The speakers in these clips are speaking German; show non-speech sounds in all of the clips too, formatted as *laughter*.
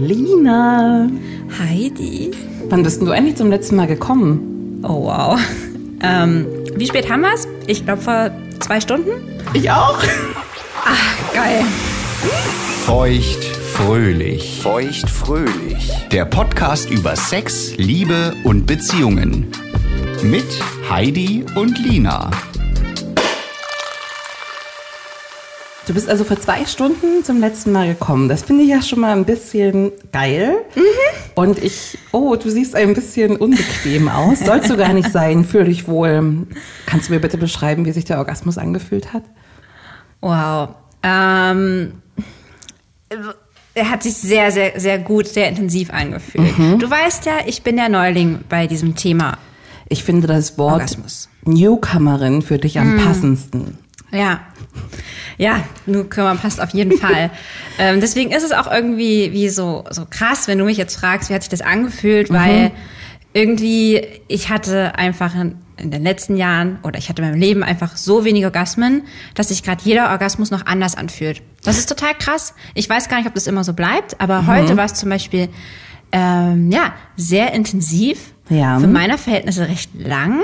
Lina, Heidi. wann bist denn du endlich zum letzten Mal gekommen? Oh wow. Ähm, wie spät haben wir's? Ich glaube vor zwei Stunden. Ich auch. Geil. Feucht fröhlich. Feucht fröhlich. Der Podcast über Sex, Liebe und Beziehungen. Mit Heidi und Lina. Du bist also vor zwei Stunden zum letzten Mal gekommen. Das finde ich ja schon mal ein bisschen geil. Und ich, oh, du siehst ein bisschen unbequem aus. Sollst du gar nicht sein. Fühl dich wohl. Kannst du mir bitte beschreiben, wie sich der Orgasmus angefühlt hat? Wow. Ähm, er hat sich sehr, sehr, sehr gut, sehr intensiv angefühlt. Du weißt ja, ich bin der Neuling bei diesem Thema. Ich finde das Wort Orgasmus. Newcomerin für dich am passendsten. Ja. Ja, Newcomer passt auf jeden Fall. *laughs* ähm, deswegen ist es auch irgendwie wie so, so krass, wenn du mich jetzt fragst, wie hat sich das angefühlt, weil irgendwie ich hatte einfach in, in den letzten Jahren oder ich hatte in meinem Leben einfach so wenig Orgasmen, dass sich gerade jeder Orgasmus noch anders anfühlt. Das ist total krass. Ich weiß gar nicht, ob das immer so bleibt, aber heute war es zum Beispiel ähm, ja sehr intensiv. Ja. Für meine Verhältnisse recht lang.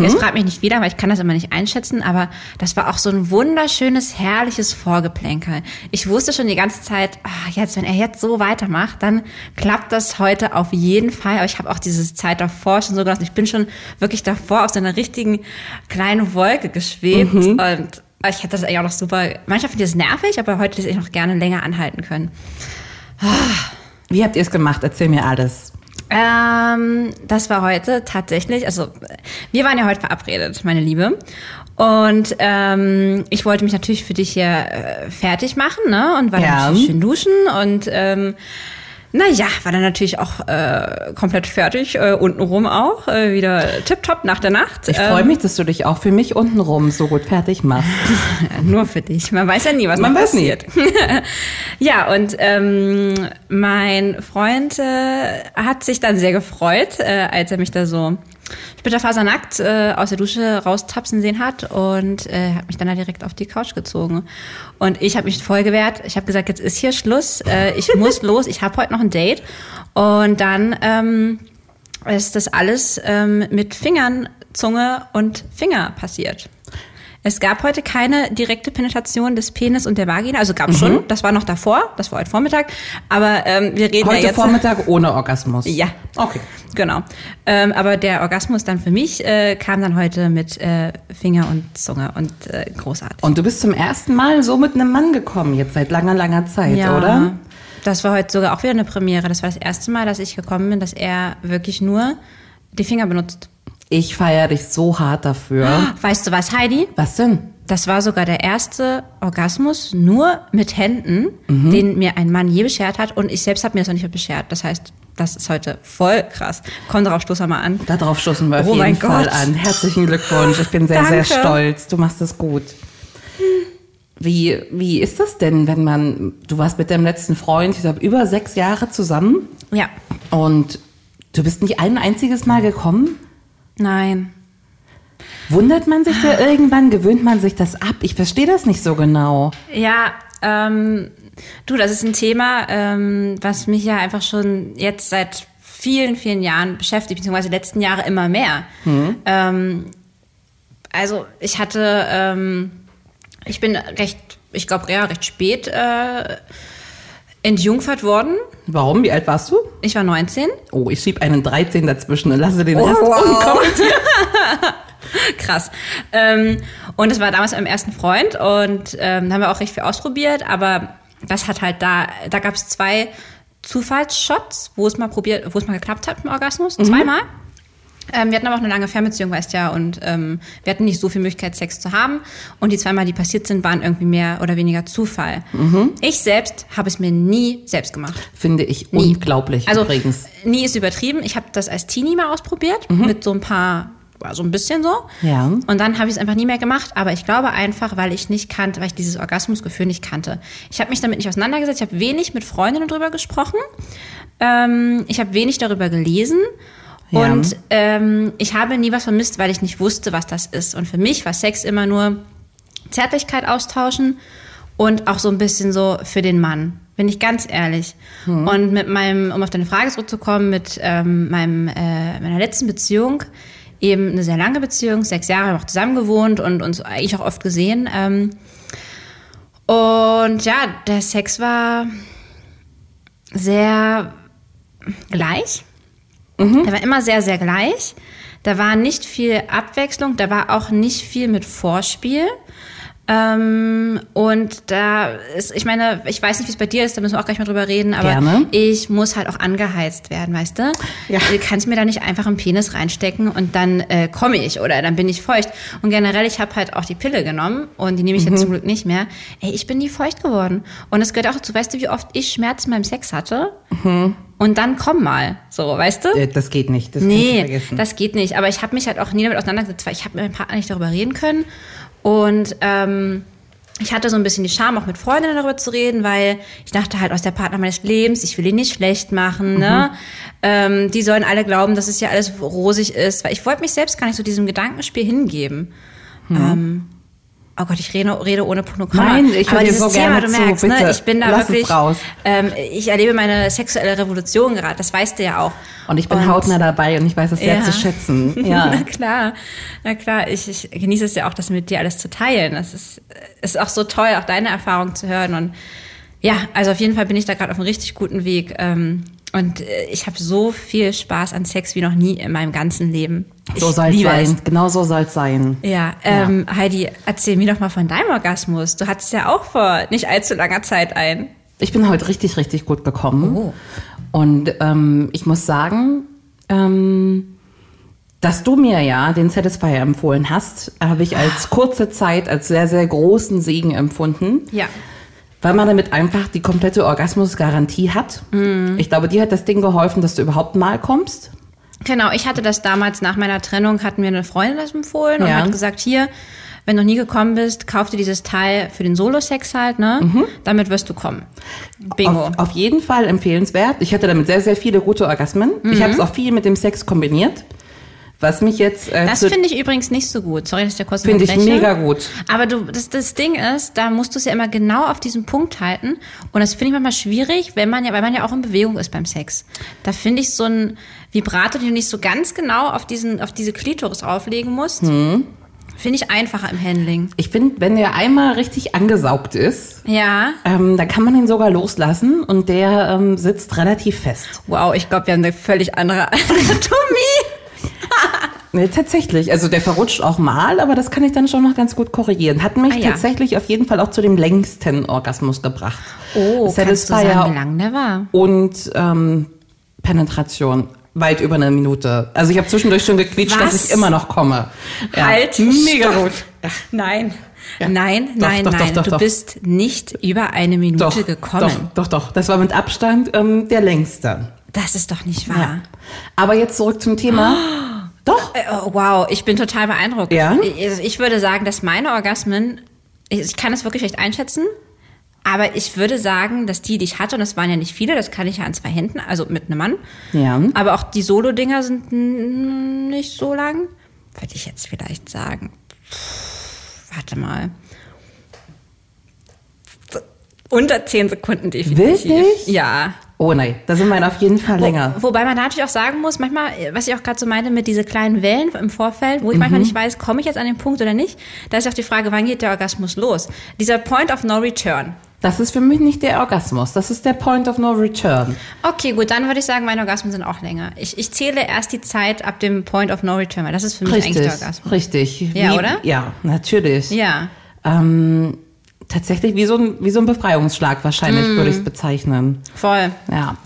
Jetzt fragt mich nicht wieder, weil ich kann das immer nicht einschätzen, aber das war auch so ein wunderschönes, herrliches Vorgeplänkel. Ich wusste schon die ganze Zeit, ah, jetzt, wenn er jetzt so weitermacht, dann klappt das heute auf jeden Fall. Aber ich habe auch diese Zeit davor schon so genossen. Ich bin schon wirklich davor auf so einer richtigen kleinen Wolke geschwebt und ich hätte das eigentlich auch noch super. Manchmal finde ich das nervig, aber heute hätte ich noch gerne länger anhalten können. Wie habt ihr es gemacht? Erzähl mir alles. Ähm, das war heute tatsächlich, also wir waren ja heute verabredet, meine Liebe. Und ähm, ich wollte mich natürlich für dich hier äh, fertig machen, ne? Und war Ja. dann schön duschen und ähm, naja, war dann natürlich auch äh, komplett fertig, äh, untenrum auch, äh, wieder tipptopp nach der Nacht. Ich freue mich, dass du dich auch für mich untenrum so gut fertig machst. *laughs* Nur für dich. Man weiß ja nie, was Man weiß nie. passiert. *laughs* ja, und ähm, mein Freund äh, hat sich dann sehr gefreut, äh, als er mich da so splitterfasernackt äh, aus der Dusche raustapsen sehen hat und äh, hat mich dann da direkt auf die Couch gezogen. Und ich habe mich voll gewehrt. Ich habe gesagt, jetzt ist hier Schluss. Äh, ich muss *laughs* los. Ich habe heute noch ein Date. Und dann ähm, ist das alles ähm, mit Fingern, Zunge und Finger passiert. Es gab heute keine direkte Penetration des Penis und der Vagina. Also gab schon, das war noch davor, das war heute Vormittag. Aber ähm, wir reden ja Heute jetzt. Vormittag ohne Orgasmus. Ja. Okay. Genau. Ähm, aber der Orgasmus dann für mich äh, kam dann heute mit äh, Finger und Zunge und äh, großartig. Und du bist zum ersten Mal so mit einem Mann gekommen, jetzt seit langer, langer Zeit, ja, oder? Das war heute sogar auch wieder eine Premiere. Das war das erste Mal, dass ich gekommen bin, dass er wirklich nur die Finger benutzt. Ich feiere dich so hart dafür. Weißt du was, Heidi? Was denn? Das war sogar der erste Orgasmus nur mit Händen, Mhm. den mir ein Mann je beschert hat. Und ich selbst habe mir das noch nicht beschert. Das heißt, das ist heute voll krass. Komm darauf, stoß mal an. Darauf stoßen wir auf Oh jeden mein Fall Gott. an. Herzlichen Glückwunsch. Ich bin sehr, sehr Danke. stolz. Du machst es gut. Wie, wie ist das denn, wenn man, du warst mit deinem letzten Freund, ich glaube, über sechs Jahre zusammen Ja. und du bist nicht ein einziges Mal gekommen? Nein. Wundert man sich da irgendwann? Gewöhnt man sich das ab? Ich verstehe das nicht so genau. Ja, ähm, du, das ist ein Thema, ähm, was mich ja einfach schon jetzt seit vielen, vielen Jahren beschäftigt, beziehungsweise letzten Jahre immer mehr. Ähm, also ich hatte, ähm, ich bin recht, ich glaube, ja, recht spät äh, entjungfert worden. Warum? Wie alt warst du? Ich war 19. Oh, ich schieb einen 13 dazwischen und lasse den Oh, Rest wow. unkommentiert. *laughs* Krass. Ähm, und das war damals meinem ersten Freund und ähm, da haben wir auch recht viel ausprobiert, aber das hat halt da, da gab es zwei Zufallsshots, wo es mal probiert, wo es mal geklappt hat mit dem Orgasmus, zweimal. Ähm, wir hatten aber auch eine lange Fernbeziehung, weißt ja, und ähm, wir hatten nicht so viel Möglichkeit, Sex zu haben. Und die zweimal, die passiert sind, waren irgendwie mehr oder weniger Zufall. Ich selbst habe es mir nie selbst gemacht. Finde ich Nie. unglaublich Also übrigens. nie ist übertrieben. Ich habe das als Teenie mal ausprobiert mit so ein paar, so ein bisschen so. Ja. Und dann habe ich es einfach nie mehr gemacht. Aber ich glaube einfach, weil ich nicht kannte, weil ich dieses Orgasmusgefühl nicht kannte. Ich habe mich damit nicht auseinandergesetzt. Ich habe wenig mit Freundinnen darüber gesprochen. Ähm, ich habe wenig darüber gelesen. Ja. Und ähm, ich habe nie was vermisst, weil ich nicht wusste, was das ist. Und für mich war Sex immer nur Zärtlichkeit austauschen und auch so ein bisschen so für den Mann. Bin ich ganz ehrlich. Und mit meinem, um auf deine Frage zurückzukommen, mit ähm, meinem, äh, meiner letzten Beziehung, eben eine sehr lange Beziehung, sechs Jahre haben wir auch zusammen gewohnt und uns eigentlich auch oft gesehen. Ähm, und ja, der Sex war sehr gleich. Der war immer sehr, sehr gleich. Da war nicht viel Abwechslung, da war auch nicht viel mit Vorspiel. Ähm, und da ist, ich meine, ich weiß nicht, wie es bei dir ist, da müssen wir auch gleich mal drüber reden, aber Gerne. ich muss halt auch angeheizt werden, weißt du? Ja. Du kannst mir da nicht einfach einen Penis reinstecken und dann äh, komme ich oder dann bin ich feucht. Und generell, ich habe halt auch die Pille genommen und die nehme ich jetzt zum Glück nicht mehr. Ey, ich bin nie feucht geworden. Und es gehört auch dazu, weißt du, wie oft ich Schmerzen beim Sex hatte? Und dann komm mal, so, weißt du? Äh, Das geht nicht. Das Nee, vergessen. das geht nicht. Aber ich habe mich halt auch nie damit auseinandergesetzt, weil ich habe mit meinem Partner nicht darüber reden können. Und ähm, ich hatte so ein bisschen die Scham, auch mit Freundinnen darüber zu reden, weil ich dachte halt, aus der Partner meines Lebens, ich will ihn nicht schlecht machen. Ne? Mhm. Ähm, die sollen alle glauben, dass es ja alles rosig ist. Weil ich wollte mich selbst gar nicht so diesem Gedankenspiel hingeben. Ähm, Oh Gott, ich rede, rede ohne. Mhm. Nein, ich höre Aber dir dieses so Thema, gerne du zu, merkst, ne, bitte. ich bin da wirklich, raus. ähm, ich erlebe meine sexuelle Revolution gerade, das weißt du ja auch. Und ich bin Und- hautnah dabei und ich weiß es sehr Ja. zu schätzen. *laughs* Ja. Na klar, na klar. Ich, ich genieße es ja auch, das mit dir alles zu teilen. Das ist, ist auch so toll, auch deine Erfahrung zu hören. Und ja, also auf jeden Fall bin ich da gerade auf einem richtig guten Weg. Ähm, und äh, ich habe so viel Spaß an Sex wie noch nie in meinem ganzen Leben. So soll es sein. Genau so soll es sein. Ja, ähm, Heidi, erzähl mir doch mal von deinem Orgasmus. Du hattest ja auch vor nicht allzu langer Zeit ein. Ich bin heute richtig, richtig gut gekommen. Oh. Und ähm, ich muss sagen, ähm, dass du mir ja den Satisfier empfohlen hast, habe ich als kurze Zeit als sehr, sehr großen Segen empfunden. Ja. Weil man damit einfach die komplette Orgasmusgarantie hat. Mhm. Ich glaube, dir hat das Ding geholfen, dass du überhaupt mal kommst. Genau, ich hatte das damals nach meiner Trennung, hatten mir eine Freundin das empfohlen und Ja. hat gesagt, hier, wenn du noch nie gekommen bist, kauf dir dieses Teil für den Solo-Sex halt, ne? Damit wirst du kommen. Bingo. Auf, auf jeden Fall empfehlenswert. Ich hatte damit sehr, sehr viele gute Orgasmen. Ich Mhm. habe es auch viel mit dem Sex kombiniert. Was mich jetzt äh, das finde ich übrigens nicht so gut. Sorry, dass ich da kurz finde ich mega gut. Aber du, das, das Ding ist, da musst du es ja immer genau auf diesen Punkt halten. Und das finde ich manchmal schwierig, wenn man ja, weil man ja auch in Bewegung ist beim Sex. Da finde ich so ein Vibrator, den du nicht so ganz genau auf diesen, auf diese Klitoris auflegen musst, Hm. finde ich einfacher im Handling. Ich finde, wenn der einmal richtig angesaugt ist, Ja. ähm, dann kann man ihn sogar loslassen und der ähm, sitzt relativ fest. Wow, ich glaube, wir haben eine völlig andere *laughs* Anatomie. Nee, tatsächlich. Also der verrutscht auch mal, aber das kann ich dann schon noch ganz gut korrigieren. Hat mich Ah, ja. tatsächlich auf jeden Fall auch zu dem längsten Orgasmus gebracht. Oh, kannst du Satisfier sagen, wie lang der war? und ähm, Penetration. Weit über eine Minute. Also ich habe zwischendurch schon gequietscht, Was? dass ich immer noch komme. Ja. Halt, mega stopp. gut. Nein. Ja. Nein, Doch, nein, doch, nein. doch, du bist nicht über eine Minute gekommen. doch, doch, doch. Das war mit Abstand ähm, der längste. Das ist doch nicht Ja. wahr. Aber jetzt zurück zum Thema. Doch. Äh, oh, wow, ich bin total beeindruckt. Ja? Ich, also würde sagen, dass meine Orgasmen ich, kann es wirklich schlecht einschätzen. Aber ich würde sagen, dass die, die ich hatte, und das waren ja nicht viele, das kann ich ja an zwei Händen, also mit einem Mann. Ja. Aber auch die Solo-Dinger sind nicht so lang. Würde ich jetzt vielleicht sagen. Pff, warte mal. Unter zehn Sekunden definitiv. Wirklich? Ja. Oh nein, da sind wir auf jeden Fall länger. Wo, wobei man natürlich auch sagen muss, manchmal, was ich auch gerade so meinte mit diese kleinen Wellen im Vorfeld, wo ich manchmal nicht weiß, komme ich jetzt an den Punkt oder nicht, da ist auch die Frage, wann geht der Orgasmus los? Dieser Point of No Return. Das ist für mich nicht der Orgasmus, das ist der Point of No Return. Okay, gut, dann würde ich sagen, meine Orgasmen sind auch länger. Ich, ich zähle erst die Zeit ab dem Point of No Return, weil das ist für mich eigentlich der Richtig, Orgasmus. richtig. Ja, oder? Ja, natürlich. Ja. Ähm, tatsächlich wie so ein, wie so ein Befreiungsschlag wahrscheinlich Mm. würde ich es bezeichnen. Voll. Ja.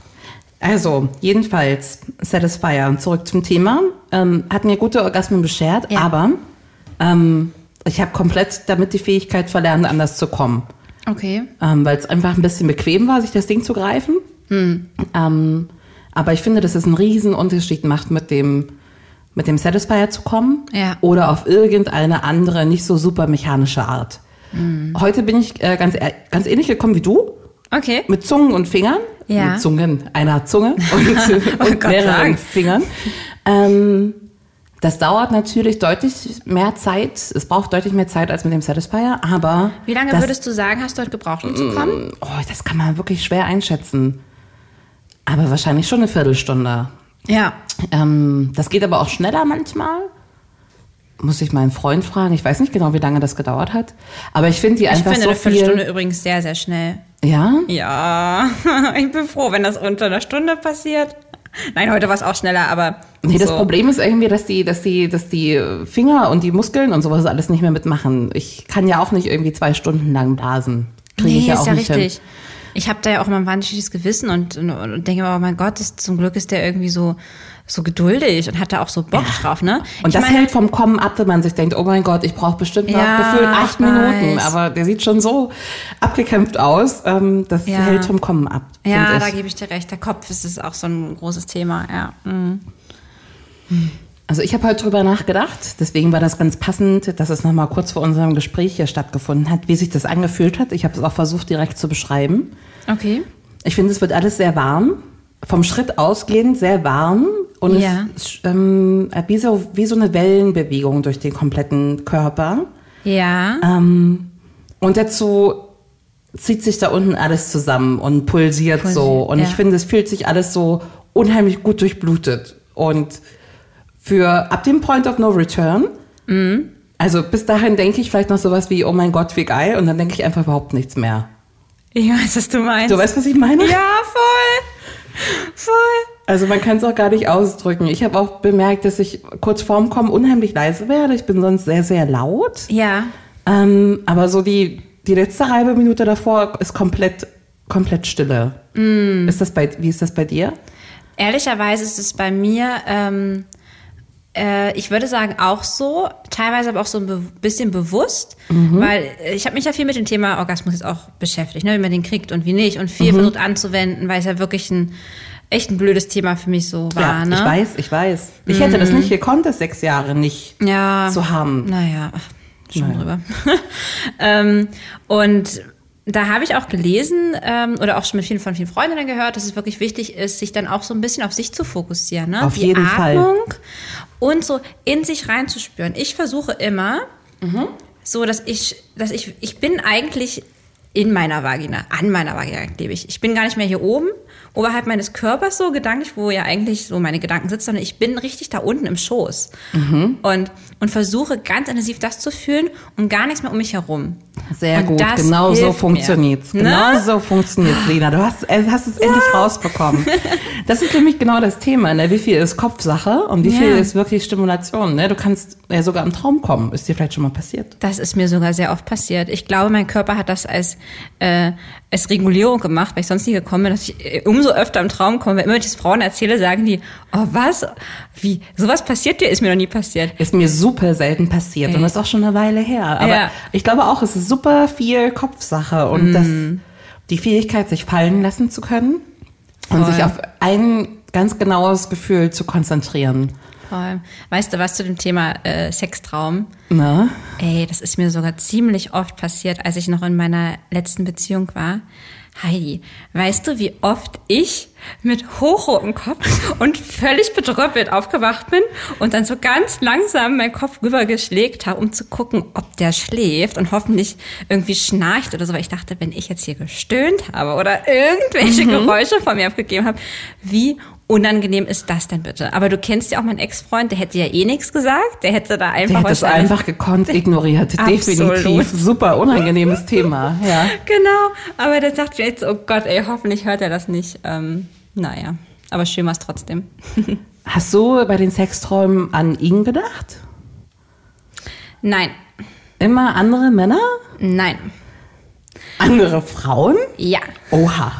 Also, jedenfalls, Satisfier, zurück zum Thema. Ähm, hat mir gute Orgasmen beschert, Ja. aber ähm, ich habe komplett damit die Fähigkeit verlernt, anders zu kommen. Okay. Ähm, Weil es einfach ein bisschen bequem war, sich das Ding zu greifen. Hm. Ähm, aber ich finde, dass es einen riesen Unterschied macht, mit dem, mit dem Satisfier zu kommen. Ja. Oder auf irgendeine andere, nicht so super mechanische Art. Hm. Heute bin ich äh, ganz, ganz ähnlich gekommen wie du. Okay. Mit Zungen und Fingern. Ja. Mit Zungen, einer Zunge *laughs* und, und Gott mehreren sagen. Fingern. Ähm, das dauert natürlich deutlich mehr Zeit. Es braucht deutlich mehr Zeit als mit dem Satisfier, aber. Wie lange das, würdest du sagen, hast du heute gebraucht, um zu kommen? Oh, das kann man wirklich schwer einschätzen. Aber wahrscheinlich schon eine Viertelstunde. Ja. Ähm, das geht aber auch schneller manchmal. Muss ich meinen Freund fragen. Ich weiß nicht genau, wie lange das gedauert hat. Aber ich finde die Ich einfach finde so eine Viertelstunde viel. übrigens sehr, sehr schnell. Ja? Ja, *laughs* ich bin froh, wenn das unter einer Stunde passiert. Nein, heute war es auch schneller, aber. Nee, das so. Problem ist irgendwie, dass die, dass die, dass die Finger und die Muskeln und sowas alles nicht mehr mitmachen. Ich kann ja auch nicht irgendwie zwei Stunden lang blasen. Kriege Nee, ich ja ist auch ja nicht richtig. hin. Ich habe da ja auch immer ein wahnsinniges Gewissen und, und, und denke mir, oh mein Gott, das, zum Glück ist der irgendwie so, so geduldig und hat da auch so Bock drauf, ne? Und ich das meine, hält vom Kommen ab, wenn man sich denkt, oh mein Gott, ich brauche bestimmt noch Ja, gefühlt acht Minuten. Aber der sieht schon so abgekämpft aus. Ähm, das Ja. hält vom Kommen ab. Ja, da gebe ich dir recht. Der Kopf ist es auch so ein großes Thema, ja. Mhm. Also ich habe heute drüber nachgedacht, deswegen war das ganz passend, dass es nochmal kurz vor unserem Gespräch hier stattgefunden hat, wie sich das angefühlt hat. Ich habe es auch versucht direkt zu beschreiben. Okay. Ich finde, es wird alles sehr warm, vom Schritt ausgehend sehr warm und Ja. es ähm, wie, so, wie so eine Wellenbewegung durch den kompletten Körper. Ja. Ähm, und dazu zieht sich da unten alles zusammen und pulsiert, Pulsiert, so. Und ja. ich finde, es fühlt sich alles so unheimlich gut durchblutet. Und für ab dem Point of No Return, Mhm. also bis dahin denke ich vielleicht noch sowas wie, oh mein Gott, wie geil. Und dann denke ich einfach überhaupt nichts mehr. Ich weiß, was du meinst. Du weißt, was ich meine? ja, voll. Voll. Also man kann es auch gar nicht ausdrücken. Ich habe auch bemerkt, dass ich kurz vorm Kommen unheimlich leise werde. Ich bin sonst sehr, sehr laut. Ja. Ähm, aber so die, die letzte halbe Minute davor ist komplett, komplett Stille. Mm. Ist das bei, wie ist das bei dir? Ehrlicherweise ist es bei mir, ähm, äh, ich würde sagen, auch so, teilweise aber auch so ein bisschen bewusst, weil ich habe mich ja viel mit dem Thema Orgasmus jetzt auch beschäftigt, ne, wie man den kriegt und wie nicht und viel versucht anzuwenden, weil es ja wirklich ein echt ein blödes Thema für mich so war. ne? ich weiß, ich weiß. Ich hätte das nicht gekonnt, das sechs Jahre nicht ja. zu haben. Naja, ach, schon Naja. drüber. *laughs* ähm, und da habe ich auch gelesen ähm, oder auch schon mit vielen von vielen Freundinnen gehört, dass es wirklich wichtig ist, sich dann auch so ein bisschen auf sich zu fokussieren. Ne? Auf Die jeden Fall. Und so in sich reinzuspüren. Ich versuche immer, Mhm. so dass ich, dass ich, ich bin eigentlich in meiner Vagina, an meiner Vagina lebe ich. Ich bin gar nicht mehr hier oben, oberhalb meines Körpers so gedanklich, wo ja eigentlich so meine Gedanken sitzen, sondern ich bin richtig da unten im Schoß. Mhm. Und, und versuche ganz intensiv das zu fühlen und gar nichts mehr um mich herum. Sehr Und gut, das genau so funktioniert's. mir. Genau Ne? so funktioniert's, Lena. Du hast, äh, hast es endlich rausbekommen. *laughs* Das ist nämlich genau das Thema. Ne? Wie viel ist Kopfsache und wie viel Ja. ist wirklich Stimulation? Ne? Du kannst ja sogar im Traum kommen. Ist dir vielleicht schon mal passiert? Das ist mir sogar sehr oft passiert. Ich glaube, mein Körper hat das als, äh, als Regulierung gemacht, weil ich sonst nie gekommen bin, dass ich äh, umso öfter im Traum komme. Wenn immer ich das Frauen erzähle, sagen die, oh was? Wie? Sowas passiert dir? Ist mir noch nie passiert. Ist mir super selten passiert und das ist auch schon eine Weile her. Aber Ja. ich glaube auch, es ist super viel Kopfsache und das, die Fähigkeit, sich fallen lassen zu können und Voll. sich auf ein ganz genaues Gefühl zu konzentrieren. Voll. Weißt du was zu dem Thema äh, Sextraum? Na? Ey, das ist mir sogar ziemlich oft passiert, als ich noch in meiner letzten Beziehung war. Heidi, weißt du, wie oft ich mit hochrotem Kopf und völlig bedröppelt aufgewacht bin und dann so ganz langsam meinen Kopf rübergeschlägt habe, um zu gucken, ob der schläft und hoffentlich irgendwie schnarcht oder so, weil ich dachte, wenn ich jetzt hier gestöhnt habe oder irgendwelche Geräusche von mir abgegeben habe, wie unangenehm ist das denn bitte? Aber du kennst ja auch meinen Ex-Freund, der hätte ja eh nichts gesagt, der hätte da einfach Der hat es einfach gekonnt *laughs* ignoriert. Definitiv. Super unangenehmes Thema. Ja. Genau, aber der sagt jetzt, oh Gott, ey, hoffentlich hört er das nicht. Ähm, naja, aber schön war es trotzdem. *laughs* Hast du bei den Sexträumen an ihn gedacht? Nein, Immer andere Männer? nein, Andere Frauen? ja. Oha.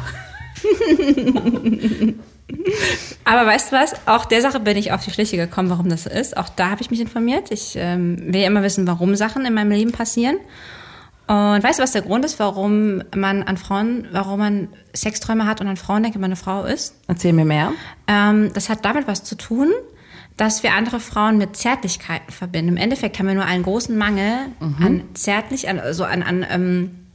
*laughs* *laughs* Aber weißt du was? Auch der Sache bin ich auf die Schliche gekommen, warum das so ist. Auch da habe ich mich informiert. Ich ähm, will ja immer wissen, warum Sachen in meinem Leben passieren. Und weißt du, was der Grund ist, warum man an Frauen, warum man Sexträume hat und an Frauen denkt, wenn man eine Frau ist? Erzähl mir mehr. Ähm, das hat damit was zu tun, dass wir andere Frauen mit Zärtlichkeiten verbinden. Im Endeffekt haben wir nur einen großen Mangel an Zärtlich, an, also an, an ähm, an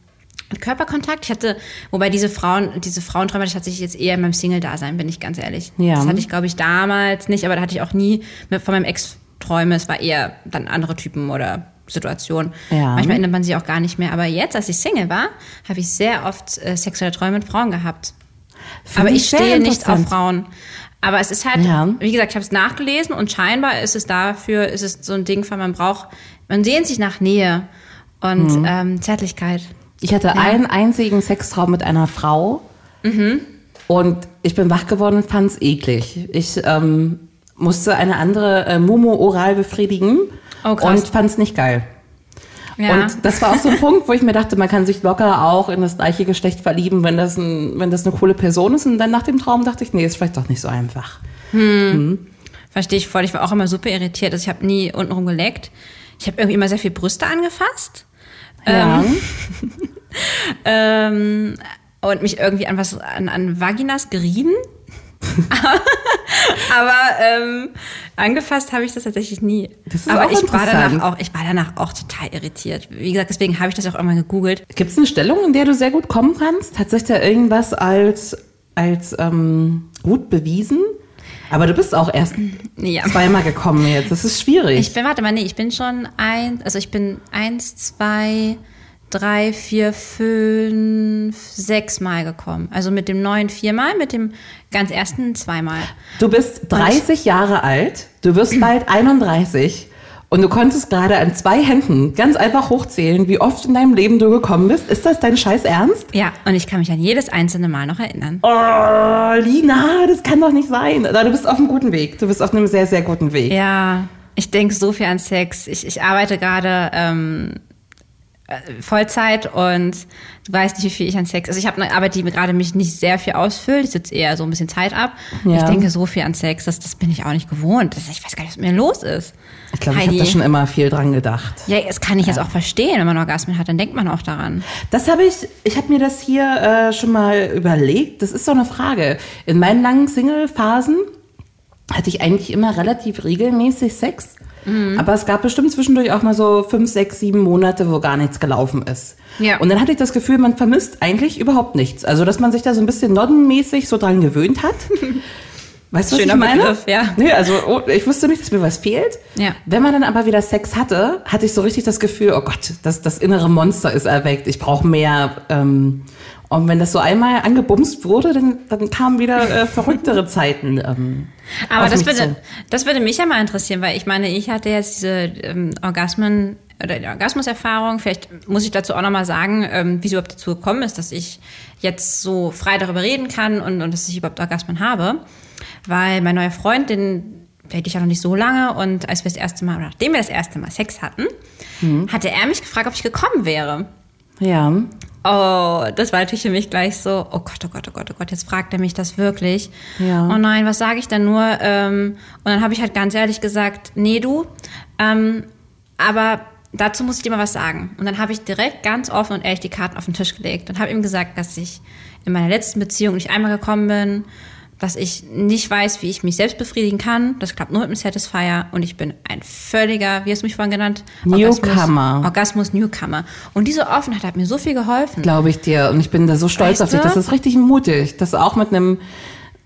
Körperkontakt. Ich hatte, wobei diese Frauen, diese Frauenträume, hatte ich jetzt eher in meinem Single-Dasein, bin ich ganz ehrlich. Ja. Das hatte ich, glaube ich, damals nicht, aber da hatte ich auch nie von meinem Ex Träume. Es war eher dann andere Typen oder Situationen. Ja. Manchmal erinnert man sich auch gar nicht mehr. Aber jetzt, als ich Single war, habe ich sehr oft äh, sexuelle Träume mit Frauen gehabt. Find Aber ich stehe nicht auf. Frauen. Aber es ist halt, Ja. wie gesagt, ich habe es nachgelesen und scheinbar ist es dafür, ist es so ein Ding von, man braucht, man sehnt sich nach Nähe und Mhm. ähm, Zärtlichkeit. Ich hatte einen einzigen Sextraum mit einer Frau und ich bin wach geworden und fand es eklig. Ich ähm, musste eine andere äh, Mumu oral befriedigen Oh, und fand es nicht geil. Ja. Und das war auch so ein *laughs* Punkt, wo ich mir dachte, man kann sich locker auch in das gleiche Geschlecht verlieben, wenn das, ein, wenn das eine coole Person ist. Und dann nach dem Traum dachte ich, nee, ist vielleicht doch nicht so einfach. Verstehe ich voll. Ich war auch immer super irritiert. Also ich habe nie untenrum geleckt. Ich habe irgendwie immer sehr viel Brüste angefasst. Ja. *laughs* Ähm, und mich irgendwie an was, an, an Vaginas gerieben. *laughs* Aber ähm, angefasst habe ich das tatsächlich nie. Das Aber ich war danach auch, ich war danach auch total irritiert. Wie gesagt, deswegen habe ich das auch irgendwann gegoogelt. Gibt es eine Stellung, in der du sehr gut kommen kannst? Hat sich da irgendwas als, als ähm, gut bewiesen? Aber du bist auch erst Ja. zweimal gekommen jetzt. Das ist schwierig. Ich bin, warte mal, nee, ich bin schon ein, also ich bin eins, zwei, drei, vier, fünf, sechs Mal gekommen. Also mit dem neuen viermal, mit dem ganz ersten zweimal. du bist 30 Jahre alt, du wirst bald 31 und du konntest gerade an zwei Händen ganz einfach hochzählen, wie oft in deinem Leben du gekommen bist. Ist das dein Scheiß Ernst? Ja, und ich kann mich an jedes einzelne Mal noch erinnern. Oh, Lina, das kann doch nicht sein. Aber du bist auf einem guten Weg. Du bist auf einem sehr, sehr guten Weg. Ja, ich denke so viel an Sex. Ich, ich arbeite gerade ähm, äh, Vollzeit und du weißt nicht, wie viel ich an Sex. Also ich habe eine Arbeit, die mir gerade mich nicht sehr viel ausfüllt. Ich sitze eher so ein bisschen Zeit ab. Ja. Ich denke so viel an Sex, das, das bin ich auch nicht gewohnt. Das, ich weiß gar nicht, was mit mir los ist. Ich glaube, ich habe da schon immer viel dran gedacht. Ja, das kann ich jetzt auch verstehen, wenn man Orgasmen hat, dann denkt man auch daran. Das habe ich, ich habe mir das hier äh, schon mal überlegt. Das ist so eine Frage. In meinen langen Single-Phasen hatte ich eigentlich immer relativ regelmäßig Sex. Mhm. Aber es gab bestimmt zwischendurch auch mal so fünf, sechs, sieben Monate, wo gar nichts gelaufen ist. Ja. Und dann hatte ich das Gefühl, man vermisst eigentlich überhaupt nichts. Also, dass man sich da so ein bisschen noddenmäßig so dran gewöhnt hat. *laughs* Weißt du, was Schöner ich meine? Begriff, ja. Nee, also oh, ich wusste nicht, dass mir was fehlt. Ja. Wenn man dann aber wieder Sex hatte, hatte ich so richtig das Gefühl, oh Gott, das, das innere Monster ist erweckt, ich brauche mehr. Ähm, und wenn das so einmal angebumst wurde, dann, dann kamen wieder äh, *laughs* verrücktere Zeiten. Ähm, Aber das würde, zu. das würde mich ja mal interessieren, weil ich meine, ich hatte jetzt diese ähm, Orgasmen oder die Orgasmuserfahrung. Vielleicht muss ich dazu auch nochmal sagen, ähm, wie es überhaupt dazu gekommen ist, dass ich jetzt so frei darüber reden kann und, und dass ich überhaupt Orgasmen habe. Weil mein neuer Freund, den hätte ich ja noch nicht so lange und als wir das erste Mal, oder nachdem wir das erste Mal Sex hatten, Mhm. hatte er mich gefragt, ob ich gekommen wäre. Ja. Oh, das war natürlich für mich gleich so, oh Gott, oh Gott, oh Gott, oh Gott, jetzt fragt er mich das wirklich. Ja. Oh nein, was sage ich denn nur? Ähm, und dann habe ich halt ganz ehrlich gesagt, nee, du, ähm, aber dazu muss ich dir mal was sagen. Und dann habe ich direkt ganz offen und ehrlich die Karten auf den Tisch gelegt und habe ihm gesagt, dass ich in meiner letzten Beziehung nicht einmal gekommen bin, dass ich nicht weiß, wie ich mich selbst befriedigen kann. Das klappt nur mit dem Satisfier und ich bin ein völliger, wie hast du mich vorhin genannt? Newcomer. Orgasmus, Orgasmus Newcomer. Und diese Offenheit hat mir so viel geholfen. Glaube ich dir. Und ich bin da so stolz Weißt auf dich. Das ist richtig mutig. Das auch mit einem,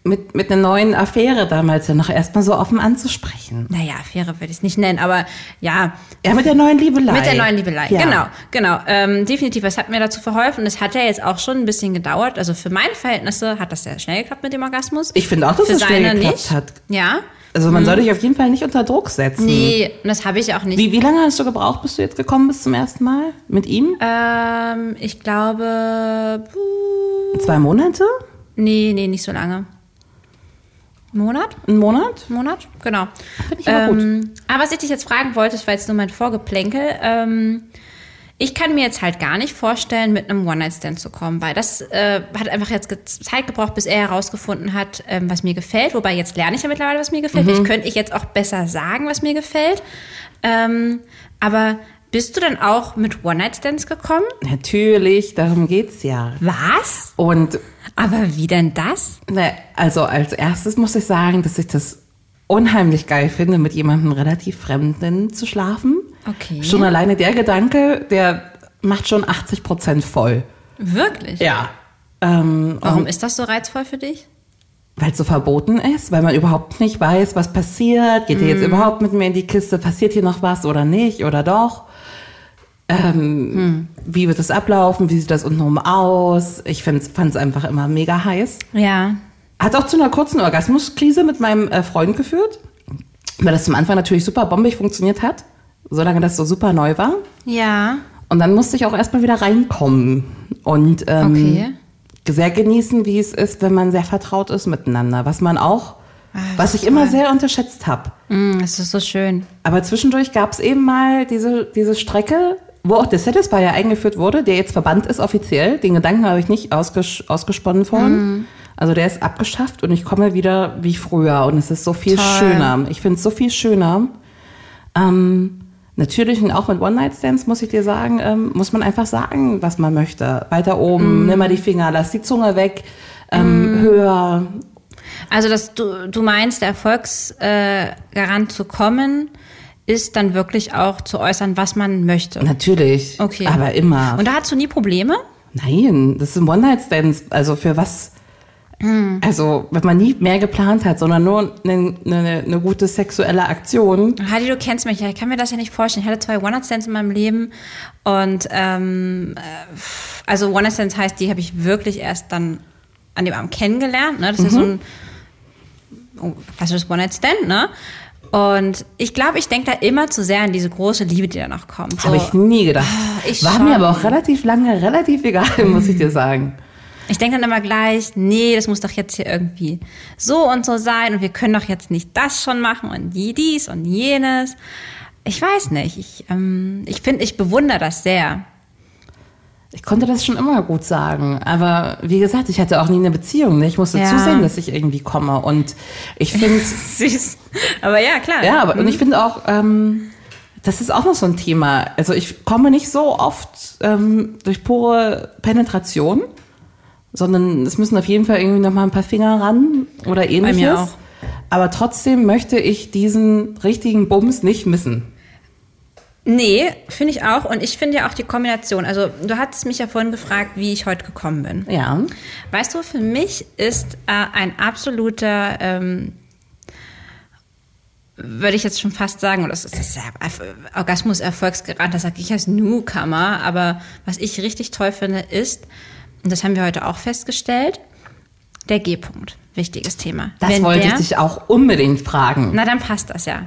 mit, mit einer neuen Affäre damals ja noch erstmal so offen anzusprechen. Naja, Affäre würde ich es nicht nennen, aber ja, Ja, mit der neuen Liebelei. Mit der neuen Liebelei, Ja. genau, genau. Ähm, definitiv, das hat mir dazu verholfen. Es hat ja jetzt auch schon ein bisschen gedauert. Also für meine Verhältnisse hat das sehr schnell geklappt mit dem Orgasmus. Ich finde auch, dass es schnell seine geklappt nicht. hat. Ja, Also man soll dich auf jeden Fall nicht unter Druck setzen. nee, und das habe ich auch nicht. Wie, wie lange hast du gebraucht, bis du jetzt gekommen bist zum ersten Mal mit ihm? Ähm, ich glaube, Zwei Monate? nee, nee, nicht so lange. Monat? Ein Monat? Monat, genau. Finde ich aber gut. Ähm, aber was ich dich jetzt fragen wollte, das war jetzt nur mein Vorgeplänkel. Ähm, ich kann mir jetzt halt gar nicht vorstellen, mit einem One-Night-Stand zu kommen, weil das äh, hat einfach jetzt Zeit gebraucht, bis er herausgefunden hat, ähm, was mir gefällt. Wobei jetzt lerne ich ja mittlerweile, was mir gefällt. Mhm. Vielleicht könnte ich jetzt auch besser sagen, was mir gefällt. Ähm, aber bist du dann auch mit One-Night-Stands gekommen? Natürlich, darum geht's ja. Was? Und Aber wie denn das? ne, also als erstes muss ich sagen, dass ich das unheimlich geil finde, mit jemandem relativ Fremden zu schlafen. Okay. Schon alleine der Gedanke, der macht schon 80 Prozent voll. Wirklich? Ja. Ähm, Warum ist das so reizvoll für dich? Weil es so verboten ist, weil man überhaupt nicht weiß, was passiert. Geht er jetzt überhaupt mit mir in die Kiste? Passiert hier noch was oder nicht oder doch? Ähm, Wie wird es ablaufen? Wie sieht das untenrum aus? Ich fand es einfach immer mega heiß. Ja. Hat auch zu einer kurzen Orgasmuskrise mit meinem äh, Freund geführt, weil das zum Anfang natürlich super bombig funktioniert hat, solange das so super neu war. Ja. Und dann musste ich auch erstmal wieder reinkommen und ähm, Okay. sehr genießen, wie es ist, wenn man sehr vertraut ist miteinander. Was man auch, Ah, was ich immer sehr unterschätzt habe. Mm, das ist so schön. Aber zwischendurch gab es eben mal diese, diese Strecke, wo auch der Satisfier eingeführt wurde, der jetzt verbannt ist offiziell. Den Gedanken habe ich nicht ausges ausgesponnen vorhin. Mhm. Also der ist abgeschafft und ich komme wieder wie früher und es ist so viel Toll. schöner. Ich finde es so viel schöner. Ähm, natürlich und auch mit One-Night-Stands muss ich dir sagen, ähm, muss man einfach sagen, was man möchte. Weiter oben, Mhm. nimm mal die Finger, lass die Zunge weg, ähm, höher. Also, dass du, du meinst, der Erfolgsgarant äh, zu kommen, ist dann wirklich auch zu äußern, was man möchte. Natürlich, Okay. aber immer. Und da hast du nie Probleme? Nein, das sind One-Night-Stands. Also für was? Hm. Also, wenn man nie mehr geplant hat, sondern nur eine, eine, eine gute sexuelle Aktion. Heidi, du kennst mich ja, ich kann mir das ja nicht vorstellen. Ich hatte zwei One-Night-Stands in meinem Leben und ähm, äh, also One-Night-Stands heißt, die habe ich wirklich erst dann an dem Abend kennengelernt. Ne? Das ist ja so ein oh, klassisches One-Night-Stand, ne? Und ich glaube, ich denke da immer zu sehr an diese große Liebe, die da noch kommt. So, Habe ich nie gedacht. ich War schon. mir aber auch relativ lange relativ egal, *laughs* muss ich dir sagen. Ich denke dann immer gleich, nee, das muss doch jetzt hier irgendwie so und so sein und wir können doch jetzt nicht das schon machen und die dies und jenes. Ich weiß nicht. Ich, ähm, ich finde, ich bewundere das sehr. Ich konnte das schon immer gut sagen. Aber wie gesagt, ich hatte auch nie eine Beziehung. Ne? Ich musste Ja. zusehen, dass ich irgendwie komme. Und ich *laughs* finde Süß. Aber ja, klar. Ja, aber und ich finde auch, ähm, das ist auch noch so ein Thema. Also ich komme nicht so oft ähm, durch pure Penetration, sondern es müssen auf jeden Fall irgendwie noch mal ein paar Finger ran oder ähnliches. mir auch. Aber trotzdem möchte ich diesen richtigen Bums nicht missen. Nee, finde ich auch. Und ich finde ja auch die Kombination. Also, du hattest mich ja vorhin gefragt, wie ich heute gekommen bin. Ja. Weißt du, für mich ist äh, ein absoluter, ähm, würde ich jetzt schon fast sagen, und das ist, ja Erf- Orgasmus Erfolgsgarant, das sage ich als Newcomer, aber was ich richtig toll finde, ist, und das haben wir heute auch festgestellt, der G-Punkt. Wichtiges Thema. Das Wenn wollte der, ich dich auch unbedingt fragen. Na, dann passt das ja.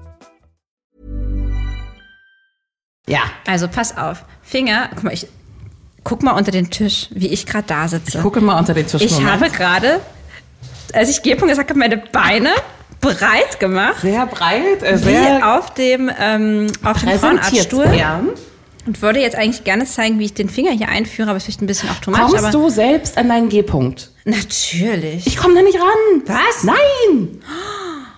Ja. Also pass auf. Finger, guck mal, ich guck mal unter den Tisch, wie ich gerade da sitze. Ich gucke mal unter den Tisch. Ich Moment. habe gerade, als ich G-Punkt gesagt habe, meine Beine breit gemacht. sehr breit, äh, Wie sehr auf dem, ähm, auf dem. Frauenarztstuhl. Ja. Und würde jetzt eigentlich gerne zeigen, wie ich den Finger hier einführe, aber es ist ein bisschen auch much. Kommst aber du selbst an deinen G-Punkt? Natürlich. Ich komme da nicht ran. Was? Nein!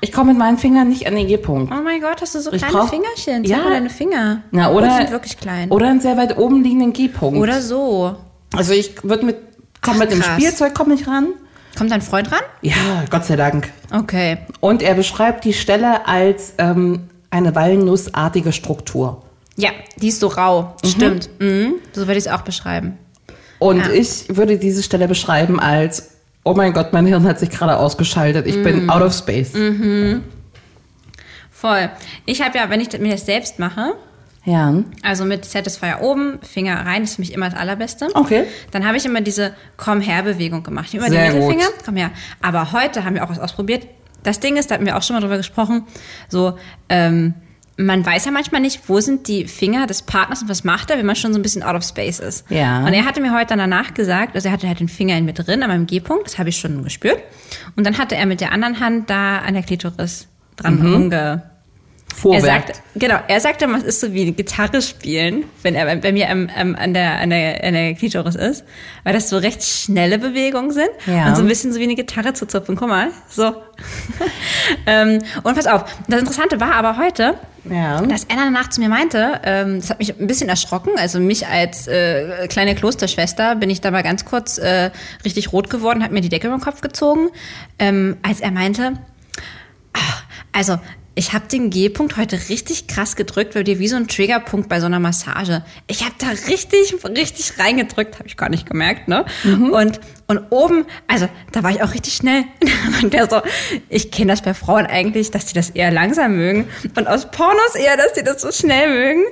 Ich komme mit meinen Fingern nicht an den G-Punkt. oh mein Gott, hast du so Ich kleine brauch- Fingerchen? Zeig Ja. deine Finger. Na, oder, die sind wirklich klein. oder einen sehr weit oben liegenden G-Punkt. Oder so. Also ich würde mit, komm Ach, mit dem. Spielzeug komm ich ran. Kommt dein Freund ran? Ja, Gott sei Dank. Okay. Und er beschreibt die Stelle als ähm, eine walnussartige Struktur. Ja, die ist so rau. Stimmt. Mhm. So würde ich es auch beschreiben. Und Ja. ich würde diese Stelle beschreiben als, oh mein Gott, mein Hirn hat sich gerade ausgeschaltet. Ich Mm. bin out of space. Voll. Ich habe ja, wenn ich mir das selbst mache, Ja. also mit Satisfier oben, Finger rein, ist für mich immer das Allerbeste. Okay. Dann habe ich immer diese Komm her Bewegung gemacht. Immer Sehr den Mittelfinger, gut. komm her. Aber heute haben wir auch was ausprobiert. Das Ding ist, da hatten wir auch schon mal drüber gesprochen, so, ähm, man weiß ja manchmal nicht, wo sind die Finger des Partners und was macht er, wenn man schon so ein bisschen out of space ist. Ja. Und er hatte mir heute dann danach gesagt, also er hatte halt den Finger in mir drin, an meinem G-Punkt, das habe ich schon gespürt. Und dann hatte er mit der anderen Hand da an der Klitoris dran Mhm. rumge... Er Vorwärts. sagt, genau, er sagte, es ist so wie Gitarre spielen, wenn er bei, mir am, am, an, der, an, der, an der Klitoris ist, weil das so recht schnelle Bewegungen sind Ja. und so ein bisschen so wie eine Gitarre zu zupfen. Guck mal, so. *laughs* ähm, und pass auf, das Interessante war aber heute, Ja. dass er danach zu mir meinte, ähm, das hat mich ein bisschen erschrocken, also mich als äh, kleine Klosterschwester bin ich da mal ganz kurz äh, richtig rot geworden, hat mir die Decke über den Kopf gezogen, ähm, als er meinte, ach, also ich habe den G-Punkt heute richtig krass gedrückt, weil dir wie so ein Triggerpunkt bei so einer Massage. Ich habe da richtig, richtig reingedrückt, habe ich gar nicht gemerkt, ne? Und und oben, also da war ich auch richtig schnell. *laughs* Und der so, ich kenne das bei Frauen eigentlich, dass die das eher langsam mögen und aus Pornos eher, dass die das so schnell mögen.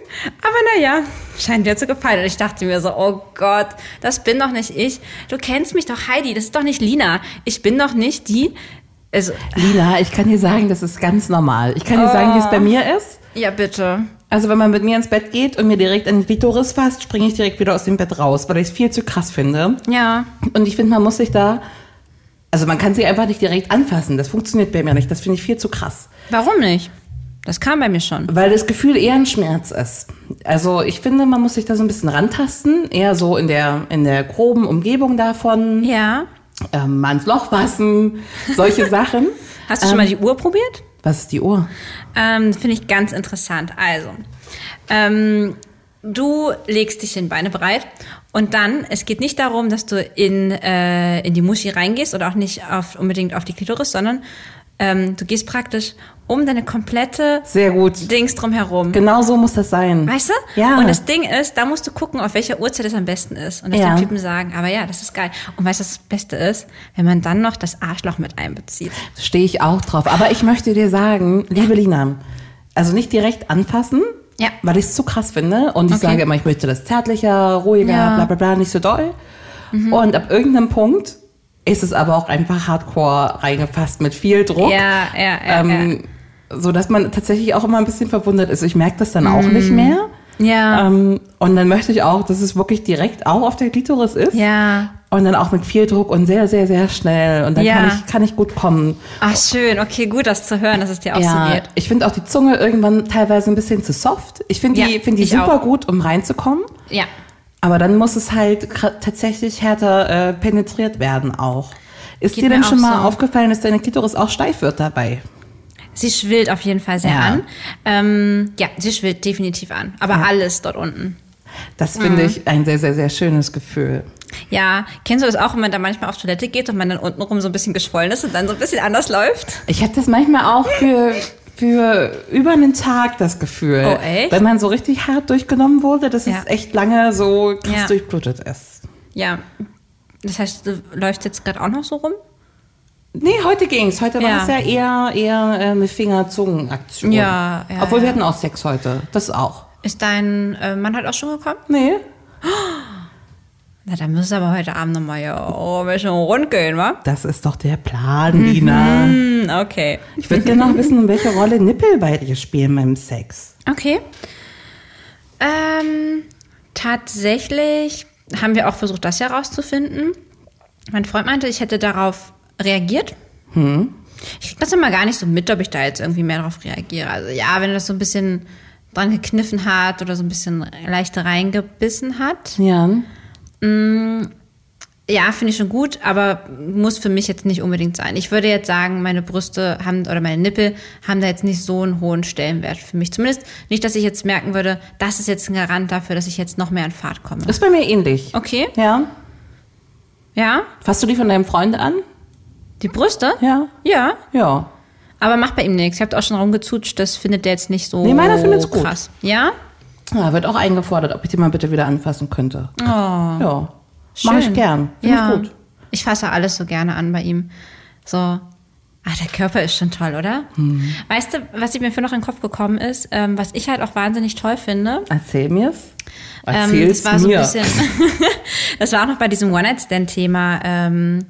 Aber naja, scheint dir zu gefallen. Und ich dachte mir so, oh Gott, das bin doch nicht ich. Du kennst mich doch, Heidi, das ist doch nicht Lina. Ich bin doch nicht die. Also, Lina, ich kann dir sagen, das ist ganz normal. Ich kann dir sagen, wie es bei mir ist. ja, bitte. Also wenn man mit mir ins Bett geht und mir direkt an die Klitoris fasst, springe ich direkt wieder aus dem Bett raus, weil ich es viel zu krass finde. Ja. Und ich finde, man muss sich da, also man kann sie einfach nicht direkt anfassen. Das funktioniert bei mir nicht. Das finde ich viel zu krass. Warum nicht? Das kam bei mir schon. Weil das Gefühl eher ein Schmerz ist. Also ich finde, man muss sich da so ein bisschen rantasten, eher so in der, in der groben Umgebung davon, Ja. Ähm, mal ins Loch fassen, solche *laughs* Sachen. Hast du schon mal die Uhr probiert? Was ist die Uhr? Ähm, Finde ich ganz interessant. Also, ähm, du legst dich in Beine breit und dann, es geht nicht darum, dass du in, äh, in die Muschi reingehst oder auch nicht auf, unbedingt auf die Klitoris, sondern ähm, du gehst praktisch um deine komplette Sehr gut. Dings drumherum. Genau so muss das sein. Weißt du? Ja. Und das Ding ist, da musst du gucken, auf welcher Uhrzeit es am besten ist. Und das Ja. den Typen sagen, aber ja, das ist geil. Und weißt du, das Beste ist? Wenn man dann noch das Arschloch mit einbezieht. Stehe ich auch drauf. Aber ich möchte dir sagen, liebe Lina, also nicht direkt anfassen, Ja. weil ich es zu krass finde. Und ich Okay. sage immer, ich möchte das zärtlicher, ruhiger, Ja. Mhm. bla bla bla, nicht so doll. Und ab irgendeinem Punkt ist es aber auch einfach hardcore reingefasst mit viel Druck. Ja, ja, ja, ähm, So dass man tatsächlich auch immer ein bisschen verwundert ist. Ich merke das dann auch nicht mehr. Mhm. Ja. Ähm, und dann möchte ich auch, dass es wirklich direkt auch auf der Klitoris ist. Ja. Und dann auch mit viel Druck und sehr, sehr, sehr schnell. Und dann Ja. kann, ich, kann ich gut kommen. Ach, schön. Okay, gut, das zu hören, dass es dir auch so Ja, geht. ich finde auch die Zunge irgendwann teilweise ein bisschen zu soft. Ich finde die, Ja, find die super auch. gut, um reinzukommen. Ja. Aber dann muss es halt tatsächlich härter äh, penetriert werden auch. Ist Geht dir denn schon mal so. aufgefallen, dass deine Klitoris auch steif wird dabei? Sie schwillt auf jeden Fall sehr Ja. an. Ähm, ja, sie schwillt definitiv an. Aber Ja. alles dort unten. Das Mhm. finde ich ein sehr, sehr, sehr schönes Gefühl. Ja, kennst du das auch, wenn man da manchmal auf Toilette geht und man dann untenrum so ein bisschen geschwollen ist und dann so ein bisschen anders läuft? Ich habe das manchmal auch für, für über einen Tag das Gefühl. Oh, echt? Wenn man so richtig hart durchgenommen wurde, dass Ja. es echt lange so krass Ja. durchblutet ist. Ja. Das heißt, du läufst jetzt gerade auch noch so rum? Nee, heute ging's. Heute war Ja. es ja eher, eher äh, eine Finger-Zungen-Aktion. Ja, ja, Obwohl wir hatten auch Sex heute. Das auch. Ist dein äh, Mann halt auch schon gekommen? Nee. *gasps* Na, dann müsste aber heute Abend nochmal ja oh, ein bisschen rund gehen, wa? Das ist doch der Plan, Lina. Hm, okay. Ich würde gerne noch wissen, welche Rolle Nippel bei dir spielen beim Sex. Okay. Ähm, tatsächlich haben wir auch versucht, das herauszufinden. Mein Freund meinte, ich hätte darauf reagiert. Ich krieg das immer gar nicht so mit, ob ich da jetzt irgendwie mehr darauf reagiere. Also ja, wenn das so ein bisschen dran gekniffen hat oder so ein bisschen leicht reingebissen hat. Ja. Ja, finde ich schon gut, aber muss für mich jetzt nicht unbedingt sein. Ich würde jetzt sagen, meine Brüste haben oder meine Nippel haben da jetzt nicht so einen hohen Stellenwert für mich. Zumindest nicht, dass ich jetzt merken würde, das ist jetzt ein Garant dafür, dass ich jetzt noch mehr in Fahrt komme. Ist bei mir ähnlich. Okay, Ja. ja. Fasst du die von deinem Freund an? Die Brüste? Ja. Ja, Ja. aber macht bei ihm nichts. Ich habe auch schon rumgezutscht, das findet der jetzt nicht so Nee, meiner findet's gut. krass. Ja? Ja, wird auch eingefordert, ob ich die mal bitte wieder anfassen könnte. Oh, Ja. Mach ich schön. gern. Find ja. ich gut. Ich fasse alles so gerne an bei ihm. So, ah, der Körper ist schon toll, oder? Hm. Weißt du, was mir für noch in den Kopf gekommen ist, ähm, was ich halt auch wahnsinnig toll finde? Erzähl mir's. Ähm, Erzähl's das war so mir. ein bisschen, *laughs* *laughs* das war auch noch bei diesem One-Night-Stand-Thema, ähm,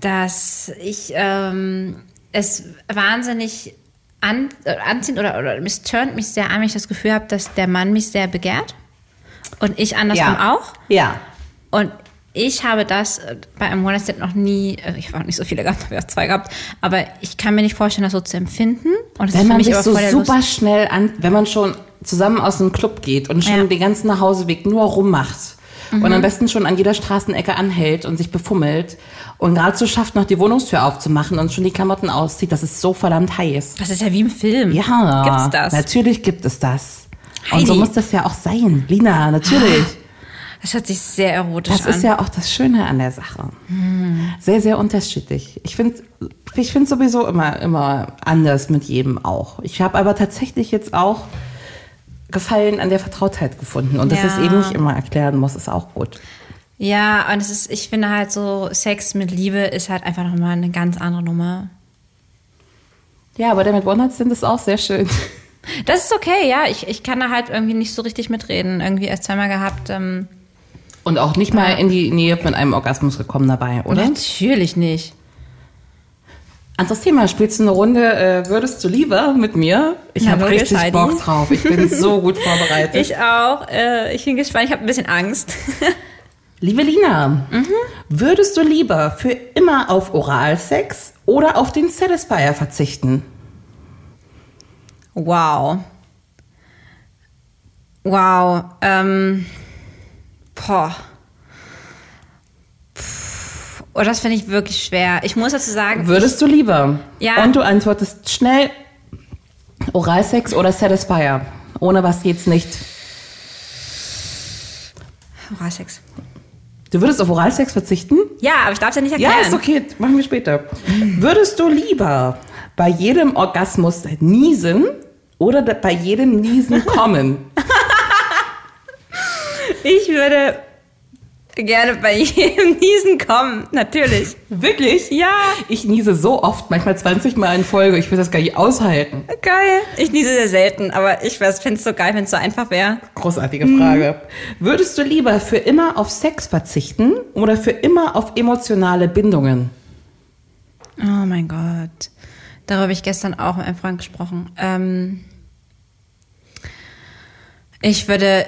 dass ich ähm, es wahnsinnig an, äh, anziehend oder, oder es turnt mich sehr an, wenn ich das Gefühl habe, dass der Mann mich sehr begehrt und ich andersrum ja. auch. Ja. Und ich habe das äh, bei einem One-Night-Stand noch nie, äh, ich habe auch nicht so viele gehabt, *laughs* habe ja zwei gehabt, aber ich kann mir nicht vorstellen, das so zu empfinden. Und Wenn man mich sich so super Lust. schnell an, wenn man schon zusammen aus einem Club geht und schon Ja. den ganzen Nachhauseweg nur rummacht Mhm. und am besten schon an jeder Straßenecke anhält und sich befummelt und gerade so schafft, noch die Wohnungstür aufzumachen und schon die Klamotten auszieht, das ist so verdammt heiß. Das ist ja wie im Film. Ja, Gibt's das? Natürlich gibt es das. Und so Heidi. muss das ja auch sein, Lina, natürlich. Das hört sich sehr erotisch Das an. ist ja auch das Schöne an der Sache. Sehr, sehr unterschiedlich. Ich finde ich finde sowieso immer, immer anders mit jedem auch. Ich habe aber tatsächlich jetzt auch Gefallen an der Vertrautheit gefunden. Und dass Ja. ich es eben nicht immer erklären muss, ist auch gut. Ja, und es ist, ich finde halt so, Sex mit Liebe ist halt einfach nochmal eine ganz andere Nummer. Ja, aber der mit One Night Stand ist auch sehr schön. Das ist okay, ja. Ich, ich kann da halt irgendwie nicht so richtig mitreden. Irgendwie erst zweimal gehabt. Ähm, Und auch nicht mal in die Nähe mit einem Orgasmus gekommen dabei, oder? Natürlich nicht. Anderes Thema, spielst du eine Runde, äh, würdest du lieber mit mir? Ich habe richtig. Bock drauf. Ich bin so *laughs* gut vorbereitet. Ich auch. Äh, ich bin gespannt. Ich habe ein bisschen Angst. *laughs* Liebe Lina, Mhm. würdest du lieber für immer auf Oralsex oder auf den Satisfier verzichten? Wow. Wow. Ähm, boah. Oh, das finde ich wirklich schwer. Ich muss dazu sagen, Würdest du lieber? Ja. Und du antwortest schnell Oralsex oder Satisfier. Ohne was geht's nicht. Oralsex. Du würdest auf Oralsex verzichten? Ja, aber ich darf es ja nicht erklären. Ja, ist okay. Machen wir später. Würdest du lieber bei jedem Orgasmus niesen oder bei jedem Niesen kommen? *laughs* Ich würde gerne bei *laughs* jedem Niesen kommen, natürlich. Wirklich? Ja. Ich niese so oft, manchmal 20 Mal in Folge. Ich will das gar nicht aushalten. Geil. Ich niese sehr selten, aber ich finde es so geil, wenn es so einfach wäre. Großartige Frage. Würdest du lieber für immer auf Sex verzichten oder für immer auf emotionale Bindungen? Oh mein Gott. Darüber habe ich gestern auch mit einem Freund gesprochen. Ähm, ich würde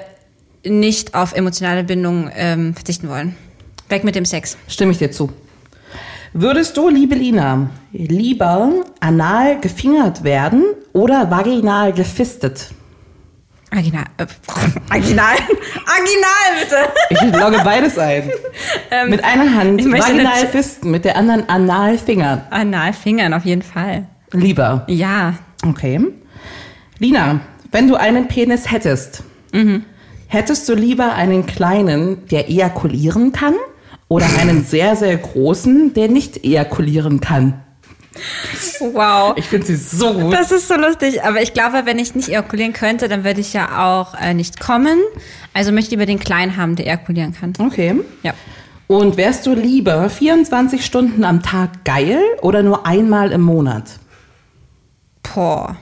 nicht auf emotionale Bindungen ähm, verzichten wollen. Weg mit dem Sex. Stimme ich dir zu. Würdest du, liebe Lina, lieber anal gefingert werden oder vaginal gefistet? Aginal. Äh, *laughs* Aginal. *laughs* Aginal, bitte. Ich logge beides ein. *laughs* mit einer Hand Ähm, vaginal fisten, mit der anderen anal fingern. Analfingern auf jeden Fall. Lieber. Ja. Okay. Lina, wenn du einen Penis hättest, Mhm. Hättest du lieber einen kleinen, der ejakulieren kann oder einen sehr, sehr großen, der nicht ejakulieren kann? Wow. Ich finde sie so gut. Das ist so lustig. Aber ich glaube, wenn ich nicht ejakulieren könnte, dann würde ich ja auch äh, nicht kommen. Also möchte ich lieber den Kleinen haben, der ejakulieren kann. Okay. Ja. Und wärst du lieber 24 Stunden am Tag geil oder nur einmal im Monat? Boah.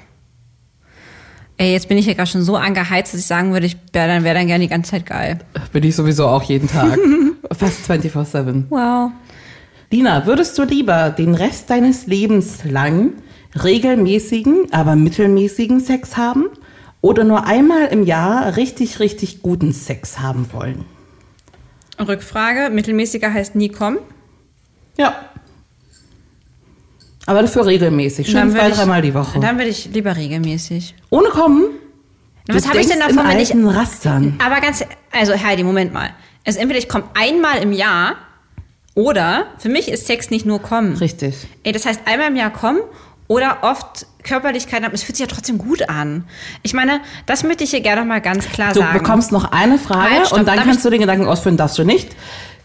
Ey, jetzt bin ich ja gerade schon so angeheizt, dass ich sagen würde, ich wäre dann, wär dann gerne die ganze Zeit geil. Bin ich sowieso auch jeden Tag. *laughs* Fast 24-7. Wow. Dina, würdest du lieber den Rest deines Lebens lang regelmäßigen, aber mittelmäßigen Sex haben oder nur einmal im Jahr richtig, richtig guten Sex haben wollen? Rückfrage, mittelmäßiger heißt nie kommen. Ja. Aber dafür regelmäßig, schön Dann zwei, dreimal die Woche. Dann würde ich lieber regelmäßig. Ohne kommen? Na, was Du habe ich denn davon, wenn ich. Rastern. Aber ganz. Also, Heidi, Moment mal. Also, entweder ich komme einmal im Jahr oder für mich ist Sex nicht nur kommen. Richtig. Ey, das heißt einmal im Jahr kommen oder oft Körperlichkeit haben. Es fühlt sich ja trotzdem gut an. Ich meine, das möchte ich hier gerne noch mal ganz klar Du sagen. bekommst noch eine Frage Halt, stopp. und dann kannst du den Gedanken ausführen, darfst du nicht.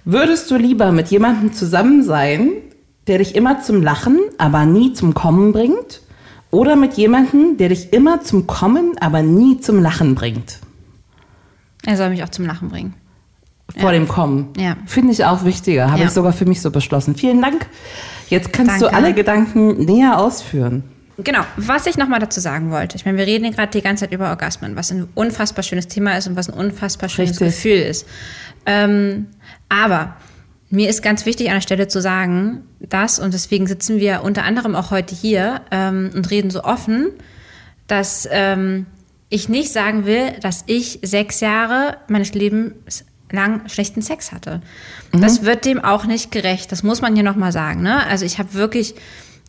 Würdest du lieber mit jemandem zusammen sein, der dich immer zum Lachen, aber nie zum Kommen bringt? Oder mit jemandem, der dich immer zum Kommen, aber nie zum Lachen bringt? er soll mich auch zum Lachen bringen. Vor dem Kommen. Ja. Finde ich auch wichtiger. Habe Ja. ich sogar für mich so beschlossen. Vielen Dank. Jetzt kannst du Danke. alle Gedanken näher ausführen. Genau, was ich nochmal dazu sagen wollte. Ich meine, wir reden gerade die ganze Zeit über Orgasmen, was ein unfassbar schönes Thema ist und was ein unfassbar schönes Richtig. Gefühl ist. Ähm, aber mir ist ganz wichtig an der Stelle zu sagen, dass, und deswegen sitzen wir unter anderem auch heute hier ähm, und reden so offen, dass ähm, ich nicht sagen will, dass ich sechs Jahre meines Lebens lang schlechten Sex hatte. Das wird dem auch nicht gerecht. Das muss man hier nochmal sagen. Ne? Also ich habe wirklich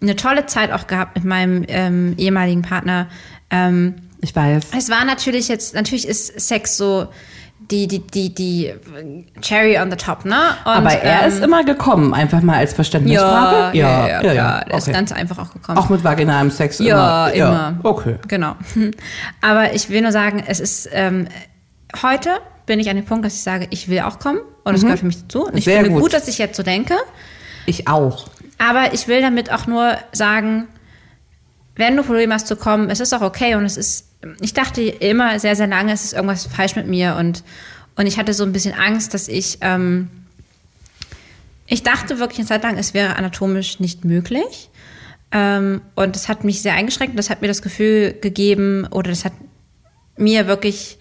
eine tolle Zeit auch gehabt mit meinem ähm, ehemaligen Partner. Ähm, Ich weiß. es war natürlich jetzt, natürlich ist Sex so die, die, die, die Cherry on the top, ne? Und, Aber er ähm, ist immer gekommen, einfach mal als ja, Verständnisfrage. ja, ja, klar. Der ist okay. ganz einfach auch gekommen. Auch mit vaginalem Sex Ja, immer. immer. Okay. Genau. *laughs* Aber ich will nur sagen, es ist ähm, heute bin ich an dem Punkt, dass ich sage, ich will auch kommen und es gehört für mich dazu. Und ich Mhm. Sehr finde gut. gut, dass ich jetzt so denke. Ich auch. Aber ich will damit auch nur sagen, wenn du Probleme hast zu kommen, es ist auch okay und es ist, ich dachte immer sehr, sehr lange, es ist irgendwas falsch mit mir und, und ich hatte so ein bisschen Angst, dass ich, ähm, ich dachte wirklich eine Zeit lang, es wäre anatomisch nicht möglich. Ähm, und das hat mich sehr eingeschränkt. Das hat mir das Gefühl gegeben, oder das hat mir wirklich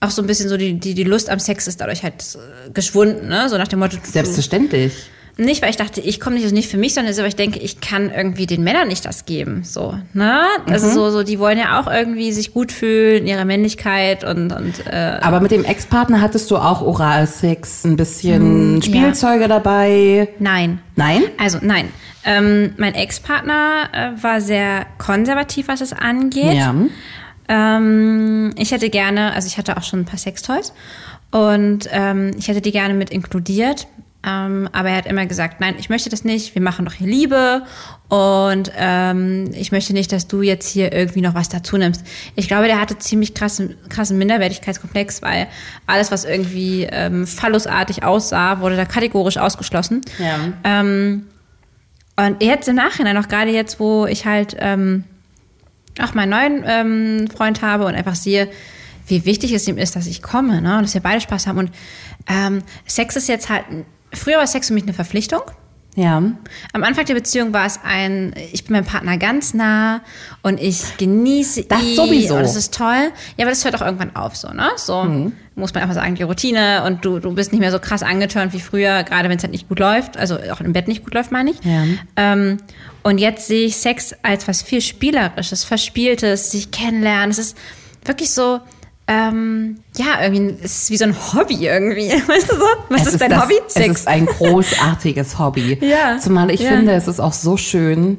auch so ein bisschen so die, die, die Lust am Sex ist dadurch halt äh, geschwunden, ne? So nach dem Motto. du- Selbstverständlich. Nicht, weil ich dachte, ich komme nicht, also nicht für mich, sondern so, weil ich denke, ich kann irgendwie den Männern nicht das geben. So, ne? Also so, so, die wollen ja auch irgendwie sich gut fühlen, in ihrer Männlichkeit und, und äh, Aber mit dem Ex-Partner hattest du auch Oralsex, ein bisschen Hm, Spielzeuge dabei. nein. Nein? Also nein. Ähm, mein Ex-Partner äh, war sehr konservativ, was es angeht. Ja. Ähm, ich hätte gerne, also ich hatte auch schon ein paar Sextoys und ähm, ich hätte die gerne mit inkludiert. Ähm, aber er hat immer gesagt, nein, ich möchte das nicht, wir machen doch hier Liebe und ähm, ich möchte nicht, dass du jetzt hier irgendwie noch was dazu nimmst. Ich glaube, der hatte ziemlich krassen, krassen Minderwertigkeitskomplex, weil alles, was irgendwie ähm, phallusartig aussah, wurde da kategorisch ausgeschlossen. Ja. Ähm, und jetzt im Nachhinein, auch gerade jetzt, wo ich halt ähm, auch meinen neuen ähm, Freund habe und einfach sehe, wie wichtig es ihm ist, dass ich komme, ne? Und dass wir beide Spaß haben. Und ähm, Sex ist jetzt halt, früher war Sex für mich eine Verpflichtung. Ja. Am Anfang der Beziehung war es ein, ich bin meinem Partner ganz nah und ich genieße Das ihn sowieso. und das ist toll. Ja, aber das hört auch irgendwann auf, so, ne? So Mhm. muss man einfach sagen, die Routine und du, du bist nicht mehr so krass angetörnt wie früher, gerade wenn es halt nicht gut läuft, also auch im Bett nicht gut läuft, meine ich. Ja. Ähm, und jetzt sehe ich Sex als was viel Spielerisches, Verspieltes, sich kennenlernen. Es ist wirklich so, ähm, ja, irgendwie, es ist wie so ein Hobby irgendwie. *laughs* Weißt du so? Was Es ist dein das, Hobby? Es ist ein *laughs* großartiges Hobby. Ja. Zumal ich Ja. finde, es ist auch so schön,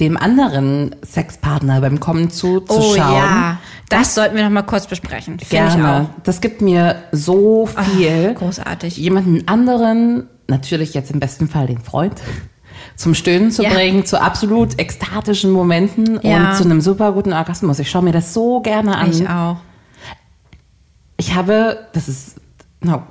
dem anderen Sexpartner beim Kommen zuzuschauen. Oh ja, das, sollten wir noch mal kurz besprechen. Gerne. Das gibt mir so viel. Ach, großartig. Jemanden anderen, natürlich jetzt im besten Fall den Freund, *laughs* zum Stöhnen zu Ja. bringen, zu absolut ekstatischen Momenten Ja. und zu einem super guten Orgasmus. Ich schaue mir das so gerne an. Ich auch. Ich habe, das ist,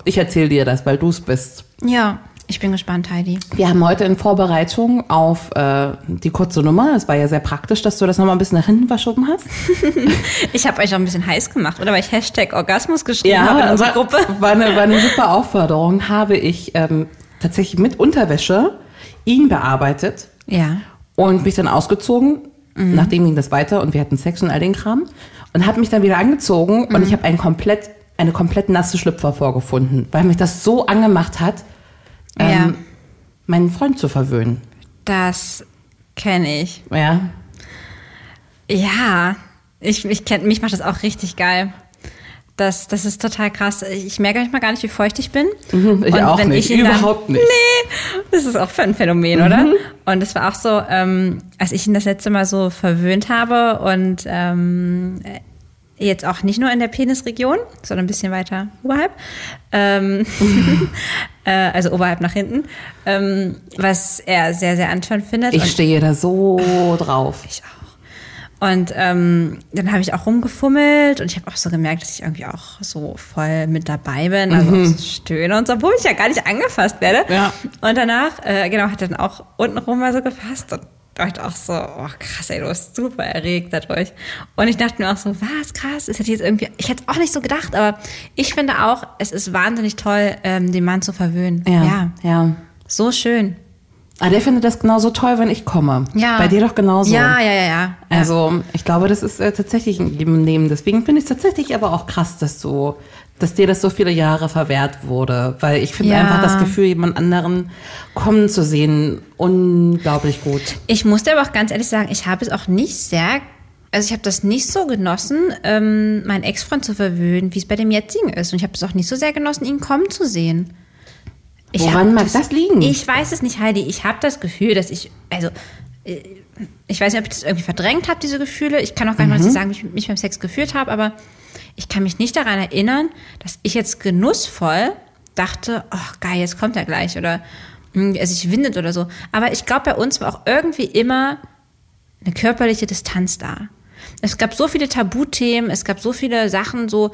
ich erzähle dir das, weil du es bist. Ja. Ich bin gespannt, Heidi. Wir haben heute in Vorbereitung auf äh, die kurze Nummer, es war ja sehr praktisch, dass du das nochmal ein bisschen nach hinten verschoben hast. *laughs* Ich habe euch auch ein bisschen heiß gemacht, oder? Weil ich Hashtag Orgasmus geschrieben habe in unserer Gruppe. War eine, war eine super Aufforderung. Habe ich ähm, tatsächlich mit Unterwäsche ihn bearbeitet Ja. und mich dann ausgezogen. Nachdem ging das weiter und wir hatten Sex und all den Kram. Und habe mich dann wieder angezogen und ich habe einen komplett, eine komplett nasse Schlüpfer vorgefunden, weil mich das so angemacht hat, ähm, Ja. meinen Freund zu verwöhnen. Das kenne ich. Ja. Ja, ich, ich kenn, mich macht das auch richtig geil. Das, das ist total krass. Ich merke manchmal gar nicht, wie feucht ich bin. Mhm, ich auch nicht, ihn überhaupt nicht. Mhm. Nee, das ist auch für ein Phänomen, oder? Und es war auch so, ähm, als ich ihn das letzte Mal so verwöhnt habe und ähm, jetzt auch nicht nur in der Penisregion, sondern ein bisschen weiter oberhalb, ähm, *laughs* äh, also oberhalb nach hinten, ähm, was er sehr, sehr anschauend findet. Ich Und- stehe da so drauf. ich auch. Und ähm, dann habe ich auch rumgefummelt und ich habe auch so gemerkt, dass ich irgendwie auch so voll mit dabei bin, also auch so stöhne und so, obwohl ich ja gar nicht angefasst werde. Ja. Und danach, äh, genau, hat er dann auch untenrum mal so gefasst und dachte auch so, oh krass, ey, du bist super erregt dadurch. Und ich dachte mir auch so, was krass, ist das jetzt irgendwie, ich hätte es auch nicht so gedacht, aber ich finde auch, es ist wahnsinnig toll, ähm, den Mann zu verwöhnen. Ja. ja. ja. So schön. Ah, der findet das genauso toll, wenn ich komme. Ja. Bei dir doch genauso. Ja, ja, ja, ja. Also, ich glaube, das ist äh, tatsächlich in jedem Leben. Deswegen finde ich es tatsächlich aber auch krass, dass du, dass dir das so viele Jahre verwehrt wurde. Weil ich finde Ja. einfach das Gefühl, jemand anderen kommen zu sehen, unglaublich gut. Ich musste aber auch ganz ehrlich sagen, ich habe es auch nicht sehr, also ich habe das nicht so genossen, ähm, meinen Ex-Freund zu verwöhnen, wie es bei dem jetzigen ist. Und ich habe es auch nicht so sehr genossen, ihn kommen zu sehen. Ich Woran mag das liegen? Ich weiß es nicht, Heidi. Ich habe das Gefühl, dass ich, also, äh, ich weiß nicht, ob ich das irgendwie verdrängt habe, diese Gefühle. Ich kann auch gar nicht Mhm. mal sagen, wie ich mich beim Sex gefühlt habe, aber ich kann mich nicht daran erinnern, dass ich jetzt genussvoll dachte, oh geil, jetzt kommt er gleich oder hm, er sich windet oder so. Aber ich glaube, bei uns war auch irgendwie immer eine körperliche Distanz da. Es gab so viele Tabuthemen, es gab so viele Sachen, so,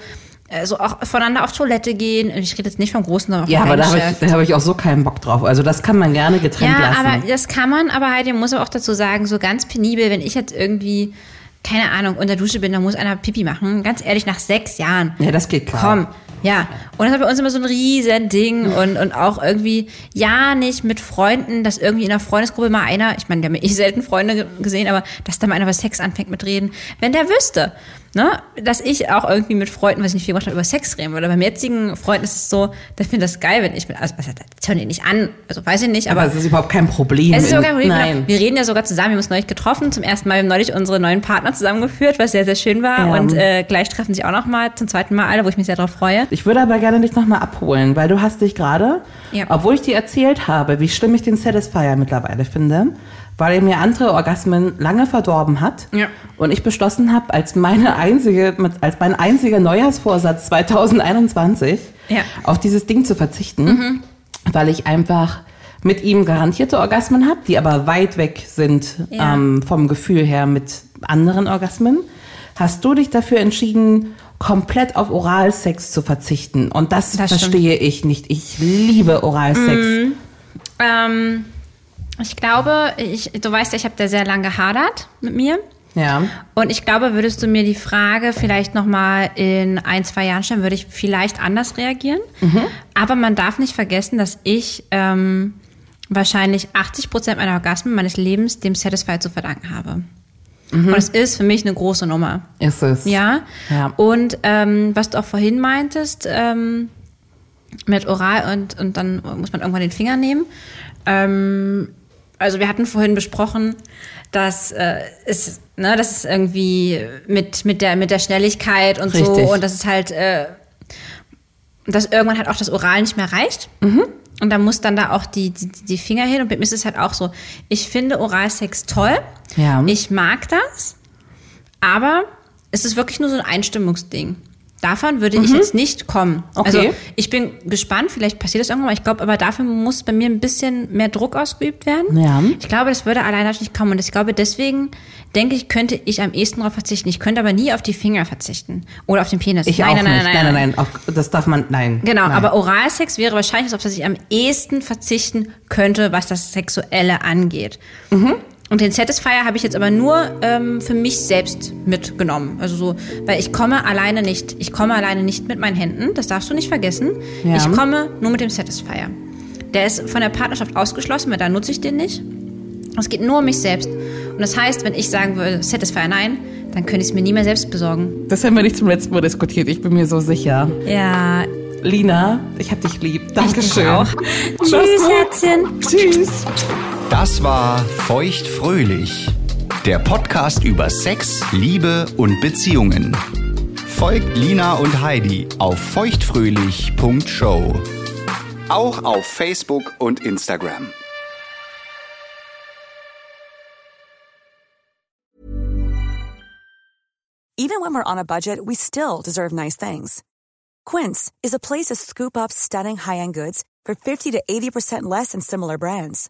so auch voneinander auf Toilette gehen. Ich rede jetzt nicht vom Großen, sondern Ja, aber da habe ich, da hab ich auch so keinen Bock drauf. Also, das kann man gerne getrennt Ja, lassen. aber das kann man, aber Heidi muss aber auch dazu sagen, so ganz penibel, wenn ich jetzt irgendwie, keine Ahnung, unter Dusche bin, dann muss einer Pipi machen. Ganz ehrlich, nach sechs Jahren. ja, das geht klar. Komm, ja. Und das war bei uns immer so ein riesen Ding und, und auch irgendwie, ja, nicht mit Freunden, dass irgendwie in der Freundesgruppe mal einer, ich meine, wir haben ja eh selten Freunde ge- gesehen, aber dass da mal einer über Sex anfängt mit reden, wenn der wüsste, ne, dass ich auch irgendwie mit Freunden, was ich nicht viel gemacht habe, über Sex reden würde. Beim jetzigen Freund ist es so, der findet das geil, wenn ich mit, also, also das hören die nicht an, also weiß ich nicht, Aber aber es ist überhaupt kein Problem. es ist sogar kein Problem. Nein. Genau. Wir reden ja sogar zusammen. Wir haben uns neulich getroffen. Zum ersten Mal. Wir haben neulich unsere neuen Partner zusammengeführt, was sehr, sehr schön war. Ja. Und äh, gleich treffen sich auch noch mal zum zweiten Mal alle, wo ich mich sehr darauf freue. Ich würde aber gerne dich nochmal abholen, weil du hast dich gerade, Ja. obwohl ich dir erzählt habe, wie schlimm ich den Satisfier mittlerweile finde, weil er mir andere Orgasmen lange verdorben hat Ja. und ich beschlossen habe, als meine einzige, als mein einziger Neujahrsvorsatz 2021 Ja. auf dieses Ding zu verzichten, weil ich einfach mit ihm garantierte Orgasmen habe, die aber weit weg sind Ja. ähm, vom Gefühl her mit anderen Orgasmen. Hast du dich dafür entschieden, komplett auf Oralsex zu verzichten? Und das, Das stimmt. verstehe ich nicht. Ich liebe Oralsex. Ähm, ich glaube, ich, du weißt ja, ich habe da sehr lange gehadert mit mir. Ja. Und ich glaube, würdest du mir die Frage vielleicht noch mal in ein, zwei Jahren stellen, würde ich vielleicht anders reagieren. Aber man darf nicht vergessen, dass ich ähm, wahrscheinlich 80 Prozent meiner Orgasmen meines Lebens dem Satisfy zu verdanken habe. Und es ist für mich eine große Nummer. Ist es. Ja. Ja. Und ähm, was du auch vorhin meintest, ähm, mit Oral und, und dann muss man irgendwann den Finger nehmen. Ähm, also wir hatten vorhin besprochen, dass äh, es, ne, dass es irgendwie mit, mit, der, mit der Schnelligkeit und Richtig. so und dass es halt, äh, dass irgendwann halt auch das Oral nicht mehr reicht. Und da muss dann da auch die, die, die Finger hin. Und bei mir ist es halt auch so. Ich finde Oralsex toll. Ja. Ich mag das. Aber es ist wirklich nur so ein Einstimmungsding. Davon würde ich jetzt nicht kommen. Okay. Also ich bin gespannt, vielleicht passiert das irgendwann mal. Ich glaube, aber dafür muss bei mir ein bisschen mehr Druck ausgeübt werden. Ja. Ich glaube, das würde alleine nicht kommen. Und ich glaube, deswegen denke ich, könnte ich am ehesten darauf verzichten. Ich könnte aber nie auf die Finger verzichten. Oder auf den Penis. Ich nein, auch nein, nein, nicht. nein, nein, nein, nein, nein. Auch, das darf man, nein. Genau, nein. aber Oralsex wäre wahrscheinlich das, auf das ich am ehesten verzichten könnte, was das Sexuelle angeht. Mhm. Und den Satisfier habe ich jetzt aber nur ähm, für mich selbst mitgenommen. Also so, weil ich komme alleine nicht. Ich komme alleine nicht mit meinen Händen. Das darfst du nicht vergessen. Ja. Ich komme nur mit dem Satisfier. Der ist von der Partnerschaft ausgeschlossen, weil da nutze ich den nicht. Es geht nur um mich selbst. Und das heißt, wenn ich sagen würde, Satisfier nein, dann könnte ich es mir nie mehr selbst besorgen. Das haben wir nicht zum letzten Mal diskutiert. Ich bin mir so sicher. Ja, Lina, ich hab dich lieb. Dankeschön. auch. Mach's Tschüss, gut. Herzchen. Tschüss. Das war Feuchtfröhlich, der Podcast über Sex, Liebe und Beziehungen. Folgt Lina und Heidi auf feuchtfröhlich.show. Auch auf Facebook und Instagram. Even when we're on a budget, we still deserve nice things. Quince is a place to scoop up stunning high-end goods for 50 to 80% less than similar brands.